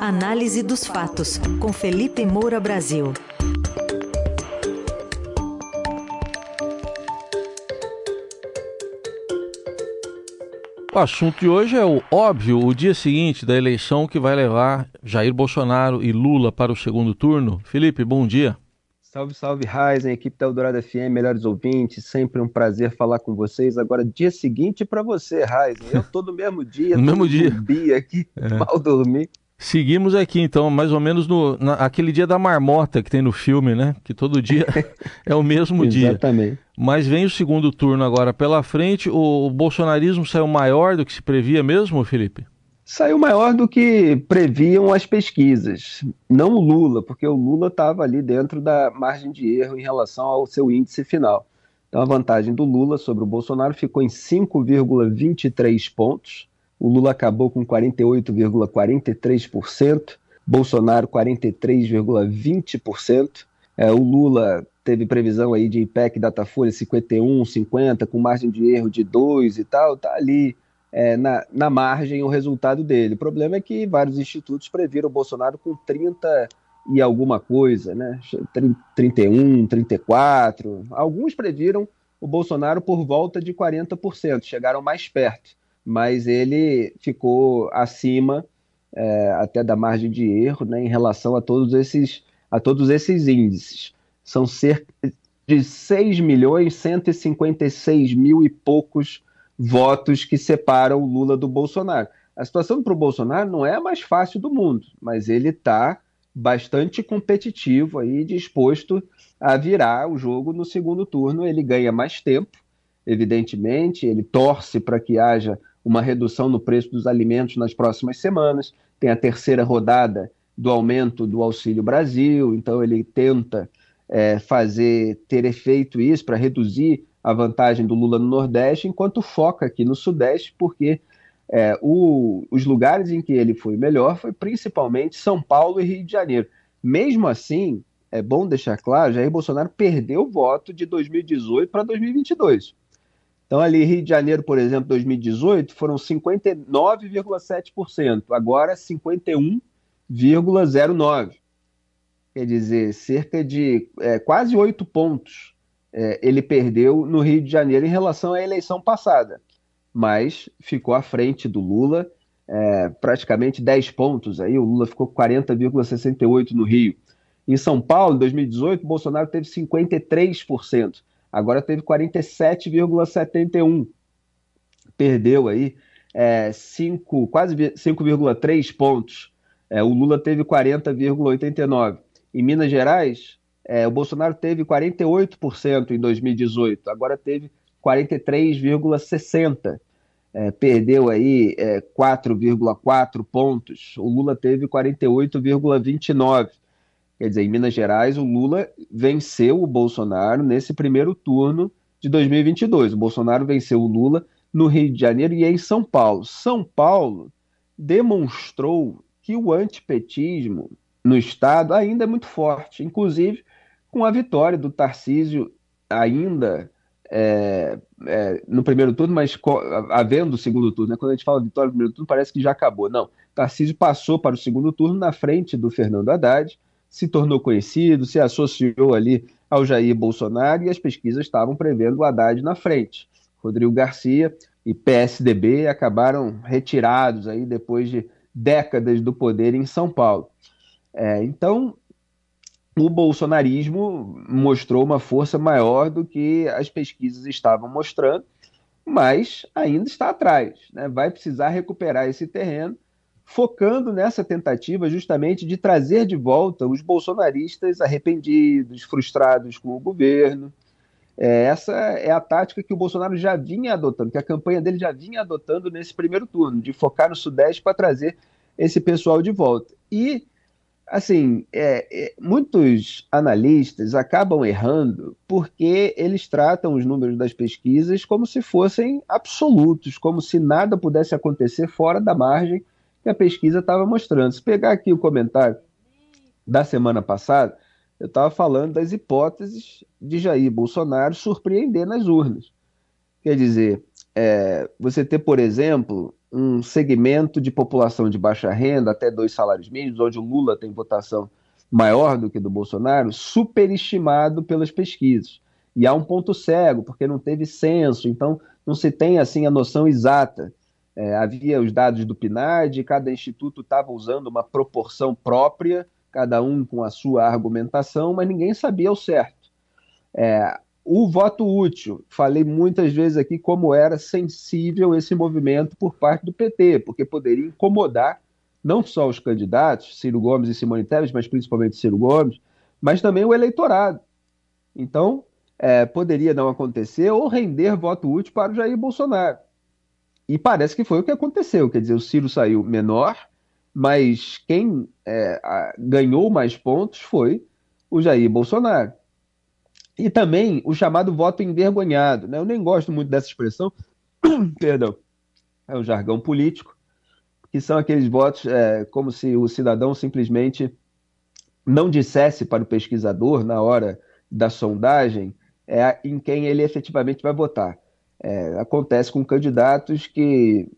Análise dos fatos, com Felipe Moura Brasil. O assunto de hoje é o óbvio, o dia seguinte da eleição que vai levar Jair Bolsonaro e Lula para o segundo turno. Felipe, bom dia. Salve, salve, Ryzen, equipe da Eldorado FM, melhores ouvintes, sempre um prazer falar com vocês. Agora, dia seguinte para você, Ryzen. Eu tô no mesmo dia, no mesmo dia. aqui, é. mal dormir. Seguimos aqui, então, mais ou menos no na, aquele dia da marmota que tem no filme, né? Que todo dia é o mesmo dia. Exatamente. Mas vem o segundo turno agora pela frente. O, o bolsonarismo saiu maior do que se previa mesmo, Felipe? saiu maior do que previam as pesquisas. Não o Lula, porque o Lula estava ali dentro da margem de erro em relação ao seu índice final. Então a vantagem do Lula sobre o Bolsonaro ficou em 5,23 pontos. O Lula acabou com 48,43%, Bolsonaro 43,20%. É, o Lula teve previsão aí de IPEC Datafolha 51, 50, com margem de erro de 2 e tal, tá ali é, na, na margem o resultado dele. O problema é que vários institutos previram o Bolsonaro com 30 e alguma coisa, né? 31, 34. Alguns previram o Bolsonaro por volta de 40%, chegaram mais perto, mas ele ficou acima é, até da margem de erro né, em relação a todos esses, a todos esses índices. São cerca de 6 milhões 156 mil e poucos votos que separam o Lula do Bolsonaro. A situação para o Bolsonaro não é a mais fácil do mundo, mas ele está bastante competitivo aí, disposto a virar o jogo no segundo turno. Ele ganha mais tempo, evidentemente, ele torce para que haja uma redução no preço dos alimentos nas próximas semanas. Tem a terceira rodada do aumento do Auxílio Brasil, então ele tenta é, fazer ter efeito isso para reduzir a vantagem do Lula no Nordeste, enquanto foca aqui no Sudeste, porque é, o, os lugares em que ele foi melhor foi principalmente São Paulo e Rio de Janeiro. Mesmo assim, é bom deixar claro, Jair Bolsonaro perdeu o voto de 2018 para 2022. Então, ali, Rio de Janeiro, por exemplo, 2018, foram 59,7%, agora 51,09%. Quer dizer, cerca de é, quase oito pontos é, ele perdeu no Rio de Janeiro em relação à eleição passada, mas ficou à frente do Lula, é, praticamente 10 pontos. Aí o Lula ficou com 40,68 no Rio. Em São Paulo, em 2018, Bolsonaro teve 53%, agora teve 47,71%. Perdeu aí é, 5, quase 5,3 pontos. É, o Lula teve 40,89. Em Minas Gerais, é, o Bolsonaro teve 48% em 2018, agora teve 43,60%. É, perdeu aí é, 4,4 pontos. O Lula teve 48,29. Quer dizer, em Minas Gerais, o Lula venceu o Bolsonaro nesse primeiro turno de 2022. O Bolsonaro venceu o Lula no Rio de Janeiro e em São Paulo. São Paulo demonstrou que o antipetismo no Estado ainda é muito forte. Inclusive, com a vitória do Tarcísio ainda é, é, no primeiro turno, mas havendo o segundo turno. Né? Quando a gente fala vitória no primeiro turno, parece que já acabou. Não, Tarcísio passou para o segundo turno na frente do Fernando Haddad, se tornou conhecido, se associou ali ao Jair Bolsonaro e as pesquisas estavam prevendo o Haddad na frente. Rodrigo Garcia e PSDB acabaram retirados aí depois de décadas do poder em São Paulo. É, então, o bolsonarismo mostrou uma força maior do que as pesquisas estavam mostrando, mas ainda está atrás. Né? Vai precisar recuperar esse terreno, focando nessa tentativa justamente de trazer de volta os bolsonaristas arrependidos, frustrados com o governo. É, essa é a tática que o Bolsonaro já vinha adotando, que a campanha dele já vinha adotando nesse primeiro turno, de focar no Sudeste para trazer esse pessoal de volta. E assim, é, é, muitos analistas acabam errando porque eles tratam os números das pesquisas como se fossem absolutos, como se nada pudesse acontecer fora da margem que a pesquisa estava mostrando. Se pegar aqui o comentário da semana passada, eu estava falando das hipóteses de Jair Bolsonaro surpreender nas urnas. Quer dizer, é, você ter, por exemplo, um segmento de população de baixa renda, até dois salários mínimos, onde o Lula tem votação maior do que do Bolsonaro, superestimado pelas pesquisas. E há um ponto cego, porque não teve censo, então não se tem assim a noção exata. É, havia os dados do PNAD, cada instituto estava usando uma proporção própria, cada um com a sua argumentação, mas ninguém sabia o certo. É, o voto útil, falei muitas vezes aqui como era sensível esse movimento por parte do PT, porque poderia incomodar não só os candidatos, Ciro Gomes e Simone Tebet, mas principalmente Ciro Gomes, mas também o eleitorado. Então, é, poderia não acontecer ou render voto útil para o Jair Bolsonaro. E parece que foi o que aconteceu, quer dizer, o Ciro saiu menor, mas quem é, a, ganhou mais pontos foi o Jair Bolsonaro. E também o chamado voto envergonhado. Né? Eu nem gosto muito dessa expressão, perdão, é o jargão político, que são aqueles votos é, como se o cidadão simplesmente não dissesse para o pesquisador, na hora da sondagem, é, em quem ele efetivamente vai votar. É, acontece com candidatos que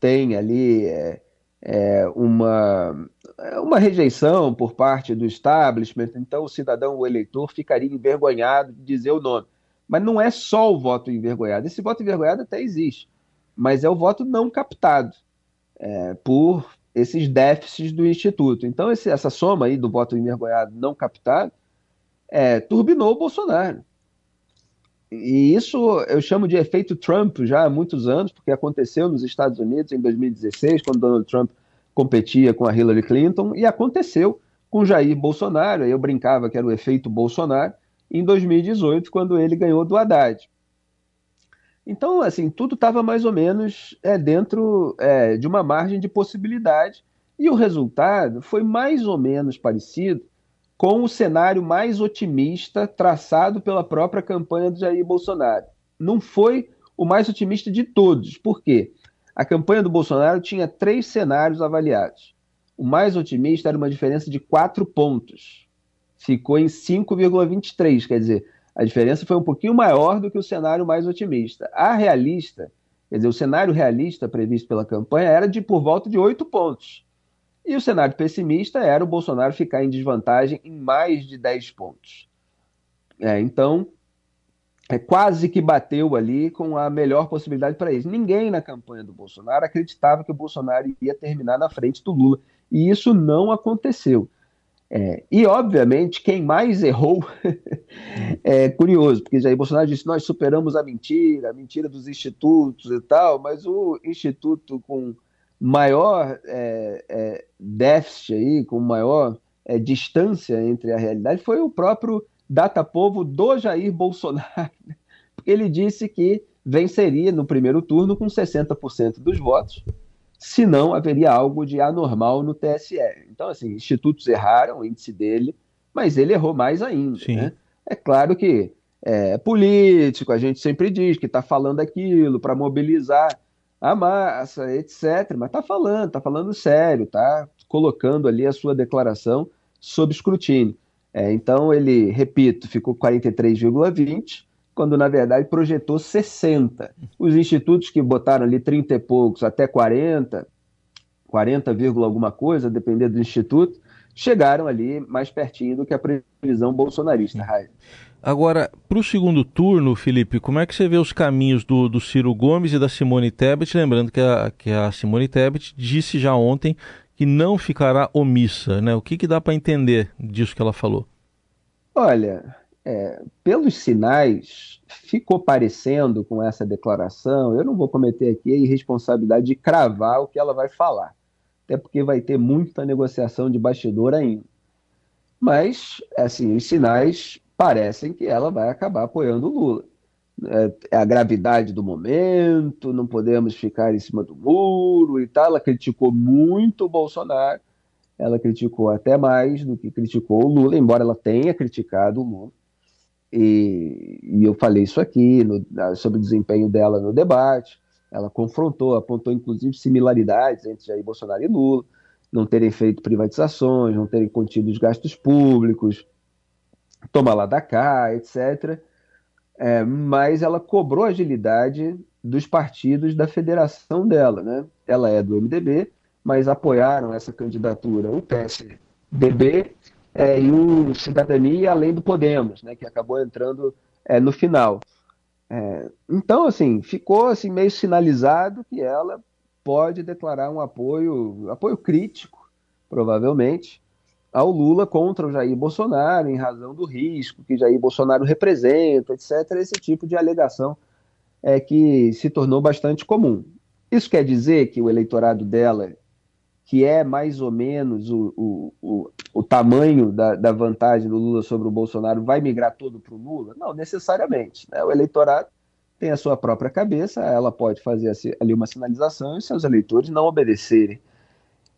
têm ali é, é, uma, é uma rejeição por parte do establishment, então o cidadão, o eleitor, ficaria envergonhado de dizer o nome. Mas não é só o voto envergonhado. Esse voto envergonhado até existe, mas é o voto não captado é, por esses déficits do Instituto. Então, esse, essa soma aí do voto envergonhado não captado é, turbinou o Bolsonaro. E isso eu chamo de efeito Trump já há muitos anos, porque aconteceu nos Estados Unidos em 2016, quando Donald Trump competia com a Hillary Clinton, e aconteceu com Jair Bolsonaro. Eu brincava que era o efeito Bolsonaro em 2018, quando ele ganhou do Haddad. Então, assim, tudo estava mais ou menos é, dentro é, de uma margem de possibilidade, e o resultado foi mais ou menos parecido com o cenário mais otimista traçado pela própria campanha do Jair Bolsonaro. Não foi o mais otimista de todos. Por quê? A campanha do Bolsonaro tinha três cenários avaliados. O mais otimista era uma diferença de quatro pontos. Ficou em 5,23, quer dizer, a diferença foi um pouquinho maior do que o cenário mais otimista. A realista, quer dizer, o cenário realista previsto pela campanha era de por volta de oito pontos. E o cenário pessimista era o Bolsonaro ficar em desvantagem em mais de 10 pontos. É, então, é quase que bateu ali com a melhor possibilidade para eles. Ninguém na campanha do Bolsonaro acreditava que o Bolsonaro ia terminar na frente do Lula. E isso não aconteceu. É, e, obviamente, quem mais errou é curioso, porque Jair Bolsonaro disse: nós superamos a mentira, a mentira dos institutos e tal, mas o instituto com maior é, é, déficit aí, com maior é, distância entre a realidade, foi o próprio data-povo do Jair Bolsonaro, porque ele disse que venceria no primeiro turno com 60% dos votos, se não haveria algo de anormal no TSE. Então, assim, institutos erraram, o índice dele, mas ele errou mais ainda. Né? É claro que é político, a gente sempre diz que está falando aquilo para mobilizar a massa, etc. Mas está falando, está falando sério, está colocando ali a sua declaração sob escrutínio. É, então ele, repito, ficou 43,20, quando na verdade projetou 60. Os institutos que botaram ali 30 e poucos até 40, 40, alguma coisa, dependendo do instituto, chegaram ali mais pertinho do que a previsão bolsonarista, Raio. Agora, para o segundo turno, Felipe, como é que você vê os caminhos do, do Ciro Gomes e da Simone Tebet? Lembrando que a, que a Simone Tebet disse já ontem que não ficará omissa, né? O que, que dá para entender disso que ela falou? Olha, é, pelos sinais, ficou parecendo com essa declaração, eu não vou cometer aqui a irresponsabilidade de cravar o que ela vai falar, até porque vai ter muita negociação de bastidor ainda. Mas, assim, os sinais parecem que ela vai acabar apoiando o Lula. É, é a gravidade do momento, não podemos ficar em cima do muro e tal. Ela criticou muito o Bolsonaro, ela criticou até mais do que criticou o Lula, embora ela tenha criticado o Lula. E, e eu falei isso aqui no, sobre o desempenho dela no debate. Ela confrontou, apontou inclusive similaridades entre Jair Bolsonaro e Lula, não terem feito privatizações, não terem contido os gastos públicos, toma lá da cá, etc. é, mas ela cobrou agilidade dos partidos da federação dela. Né? Ela é do MDB, mas apoiaram essa candidatura o PSDB é, e o Cidadania, além do Podemos, né, que acabou entrando é, no final. É, então, assim, ficou assim, meio sinalizado que ela pode declarar um apoio, apoio crítico, provavelmente, ao Lula contra o Jair Bolsonaro, em razão do risco que Jair Bolsonaro representa, etc. Esse tipo de alegação é que se tornou bastante comum. Isso quer dizer que o eleitorado dela, que é mais ou menos o, o, o, o tamanho da, da, vantagem do Lula sobre o Bolsonaro, vai migrar todo para o Lula? Não, necessariamente. Né? O eleitorado tem a sua própria cabeça, ela pode fazer ali uma sinalização e seus eleitores não obedecerem.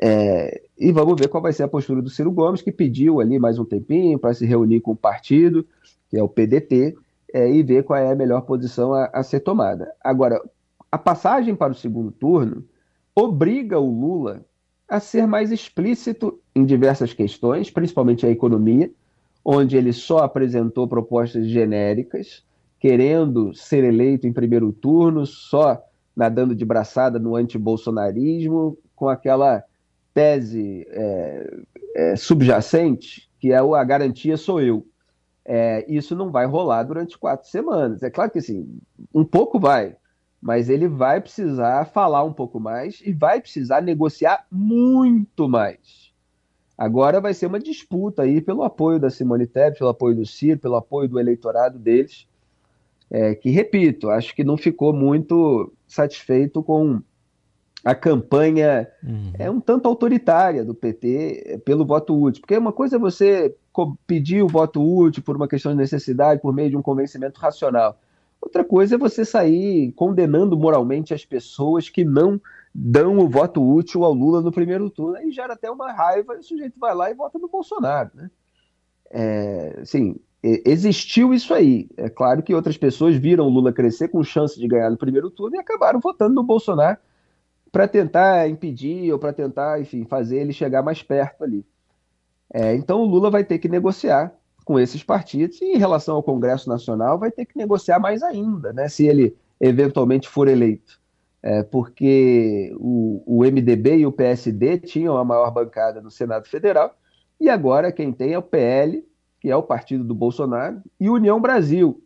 É, e vamos ver qual vai ser a postura do Ciro Gomes, que pediu ali mais um tempinho para se reunir com o partido, que é o PDT, é, e ver qual é a melhor posição a, a ser tomada. Agora, a passagem para o segundo turno obriga o Lula a ser mais explícito em diversas questões, principalmente a economia, onde ele só apresentou propostas genéricas, querendo ser eleito em primeiro turno, só nadando de braçada no antibolsonarismo, com aquela tese é, é, subjacente, que é a garantia sou eu. É, isso não vai rolar durante quatro semanas. É claro que assim, um pouco vai, mas ele vai precisar falar um pouco mais e vai precisar negociar muito mais. Agora vai ser uma disputa aí pelo apoio da Simone Tebet, pelo apoio do Ciro, pelo apoio do eleitorado deles, é, que, repito, acho que não ficou muito satisfeito com a campanha uhum. é um tanto autoritária do PT é, pelo voto útil. Porque uma coisa é você pedir o voto útil por uma questão de necessidade, por meio de um convencimento racional. Outra coisa é você sair condenando moralmente as pessoas que não dão o voto útil ao Lula no primeiro turno. Aí gera até uma raiva e o sujeito vai lá e vota no Bolsonaro. Né? É, assim, existiu isso aí. É claro que outras pessoas viram o Lula crescer com chance de ganhar no primeiro turno e acabaram votando no Bolsonaro para tentar impedir ou para tentar, enfim, fazer ele chegar mais perto ali. É, então o Lula vai ter que negociar com esses partidos e em relação ao Congresso Nacional vai ter que negociar mais ainda, né, se ele eventualmente for eleito. É, porque o, o MDB e o PSD tinham a maior bancada no Senado Federal e agora quem tem é o PL, que é o partido do Bolsonaro, e União Brasil,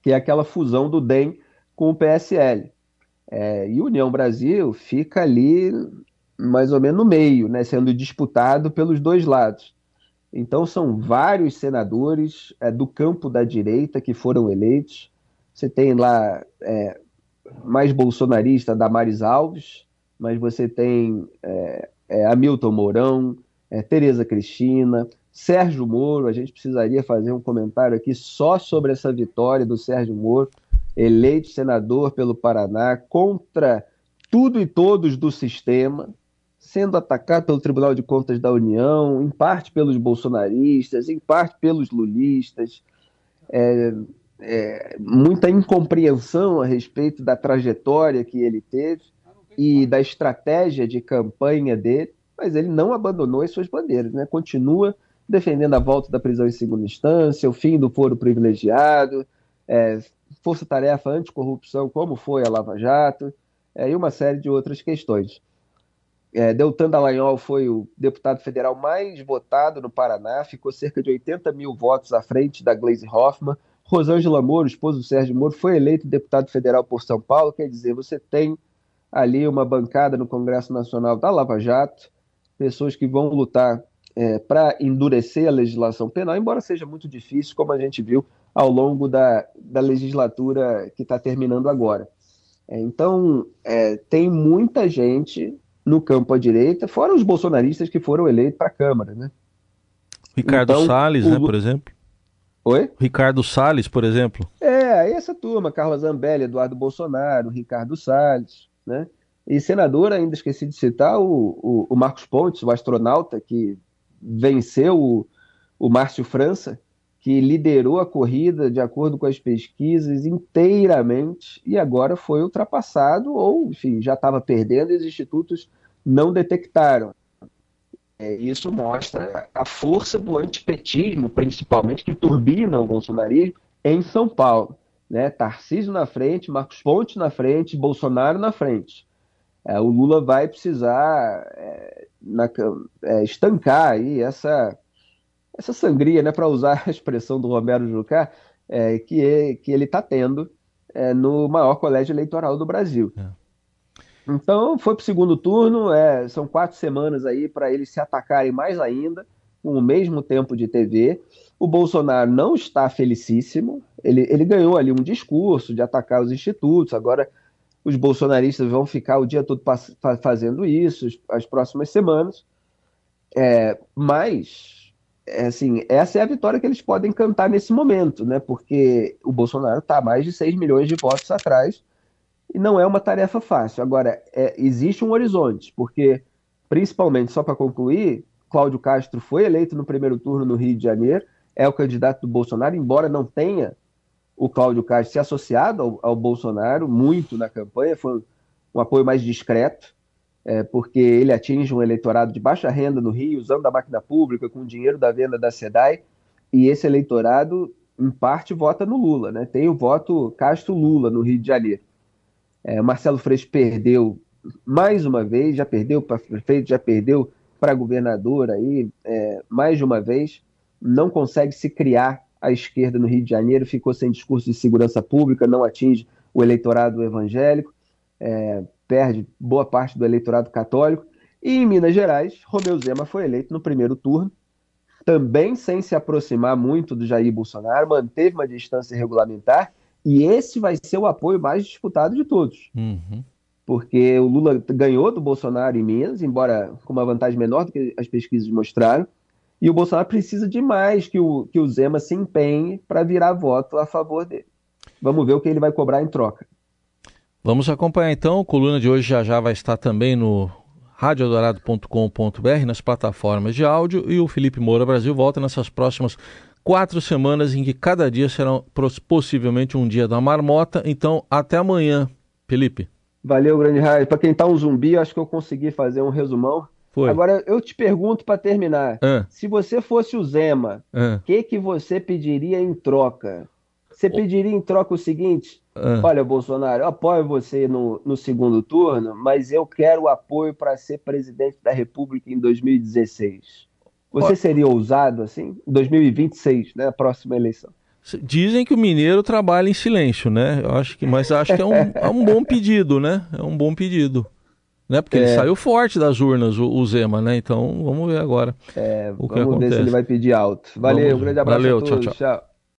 que é aquela fusão do DEM com o PSL. É, e União Brasil fica ali mais ou menos no meio, né, sendo disputado pelos dois lados. Então são vários senadores é, do campo da direita que foram eleitos. Você tem lá é, mais bolsonarista Damares Alves, mas você tem é, é Hamilton Mourão, é, Tereza Cristina, Sérgio Moro. A gente precisaria fazer um comentário aqui só sobre essa vitória do Sérgio Moro eleito senador pelo Paraná, contra tudo e todos do sistema, sendo atacado pelo Tribunal de Contas da União, em parte pelos bolsonaristas, em parte pelos lulistas, é, é, muita incompreensão a respeito da trajetória que ele teve e da estratégia de campanha dele, mas ele não abandonou as suas bandeiras, né? continua defendendo a volta da prisão em segunda instância, o fim do foro privilegiado, é, força-tarefa anticorrupção, como foi a Lava Jato, é, e uma série de outras questões. É, Deltan Dallagnol foi o deputado federal mais votado no Paraná, ficou cerca de 80 mil votos à frente da Gleisi Hoffmann. Rosângela Moro, esposo do Sérgio Moro, foi eleito deputado federal por São Paulo, quer dizer, você tem ali uma bancada no Congresso Nacional da Lava Jato, pessoas que vão lutar é, para endurecer a legislação penal, embora seja muito difícil, como a gente viu ao longo da, da legislatura que está terminando agora. É, então, é, tem muita gente no campo à direita, fora os bolsonaristas que foram eleitos para a Câmara. Né? Ricardo então, Salles, o... né, por exemplo? Oi? Ricardo Salles, por exemplo. É, essa turma, Carla Zambelli, Eduardo Bolsonaro, Ricardo Salles, né? E senador, ainda esqueci de citar o, o, o Marcos Pontes, o astronauta que venceu o, o Márcio França, que liderou a corrida, de acordo com as pesquisas, inteiramente, e agora foi ultrapassado, ou, enfim, já estava perdendo e os institutos não detectaram. É, isso mostra a força do antipetismo, principalmente, que turbina o bolsonarismo, em São Paulo. Né? Tarcísio na frente, Marcos Pontes na frente, Bolsonaro na frente. É, o Lula vai precisar é, na, é, estancar aí essa, essa sangria, né, para usar a expressão do Romero Jucá, é, que, é, que ele está tendo é, no maior colégio eleitoral do Brasil. É. Então, foi para o segundo turno, é, são quatro semanas aí para eles se atacarem mais ainda, com o mesmo tempo de TV. O Bolsonaro não está felicíssimo, ele, ele ganhou ali um discurso de atacar os institutos, agora os bolsonaristas vão ficar o dia todo fazendo isso, as próximas semanas. É, mas, é, assim, essa é a vitória que eles podem cantar nesse momento, né? Porque o Bolsonaro está mais de 6 milhões de votos atrás e não é uma tarefa fácil. Agora, é, existe um horizonte, porque, principalmente, só para concluir, Cláudio Castro foi eleito no primeiro turno no Rio de Janeiro, é o candidato do Bolsonaro, embora não tenha o Cláudio Castro se associado ao, ao Bolsonaro muito na campanha, foi um, um apoio mais discreto, é, porque ele atinge um eleitorado de baixa renda no Rio, usando a máquina pública, com o dinheiro da venda da SEDAI, e esse eleitorado, em parte, vota no Lula. Né? Tem o voto Castro-Lula no Rio de Janeiro. É, Marcelo Freixo perdeu mais uma vez, já perdeu para prefeito, já perdeu para governador aí, é, mais de uma vez, não consegue se criar à esquerda no Rio de Janeiro, ficou sem discurso de segurança pública, não atinge o eleitorado evangélico, é, perde boa parte do eleitorado católico. E em Minas Gerais, Romeu Zema foi eleito no primeiro turno, também sem se aproximar muito do Jair Bolsonaro, manteve uma distância regulamentar, e esse vai ser o apoio mais disputado de todos. Uhum. Porque o Lula ganhou do Bolsonaro em Minas, embora com uma vantagem menor do que as pesquisas mostraram, e o Bolsonaro precisa demais que o, que o Zema se empenhe para virar voto a favor dele. Vamos ver o que ele vai cobrar em troca. Vamos acompanhar então. A coluna de hoje já já vai estar também no radiodorado.com.br, nas plataformas de áudio. E o Felipe Moura Brasil volta nessas próximas quatro semanas, em que cada dia será possivelmente um dia da marmota. Então, até amanhã, Felipe. Valeu, grande raio. Para quem tá um zumbi, acho que eu consegui fazer um resumão. Foi. Agora eu te pergunto para terminar: ah. se você fosse o Zema, o ah. que, que você pediria em troca? Você pediria em troca o seguinte: ah. olha, Bolsonaro, eu apoio você no, no segundo turno, mas eu quero apoio para ser presidente da República em 2016. Você seria ousado assim? 2026, né? A próxima eleição. Dizem que o mineiro trabalha em silêncio, né? Eu acho que, mas acho que é um, é um bom pedido, né? É um bom pedido né? Porque é. ele saiu forte das urnas, o, o, Zema, né? Então vamos ver agora é, o que vamos acontece. ver se ele vai pedir alto. Valeu, vamos, um grande abraço valeu, a todos. tchau. tchau. tchau.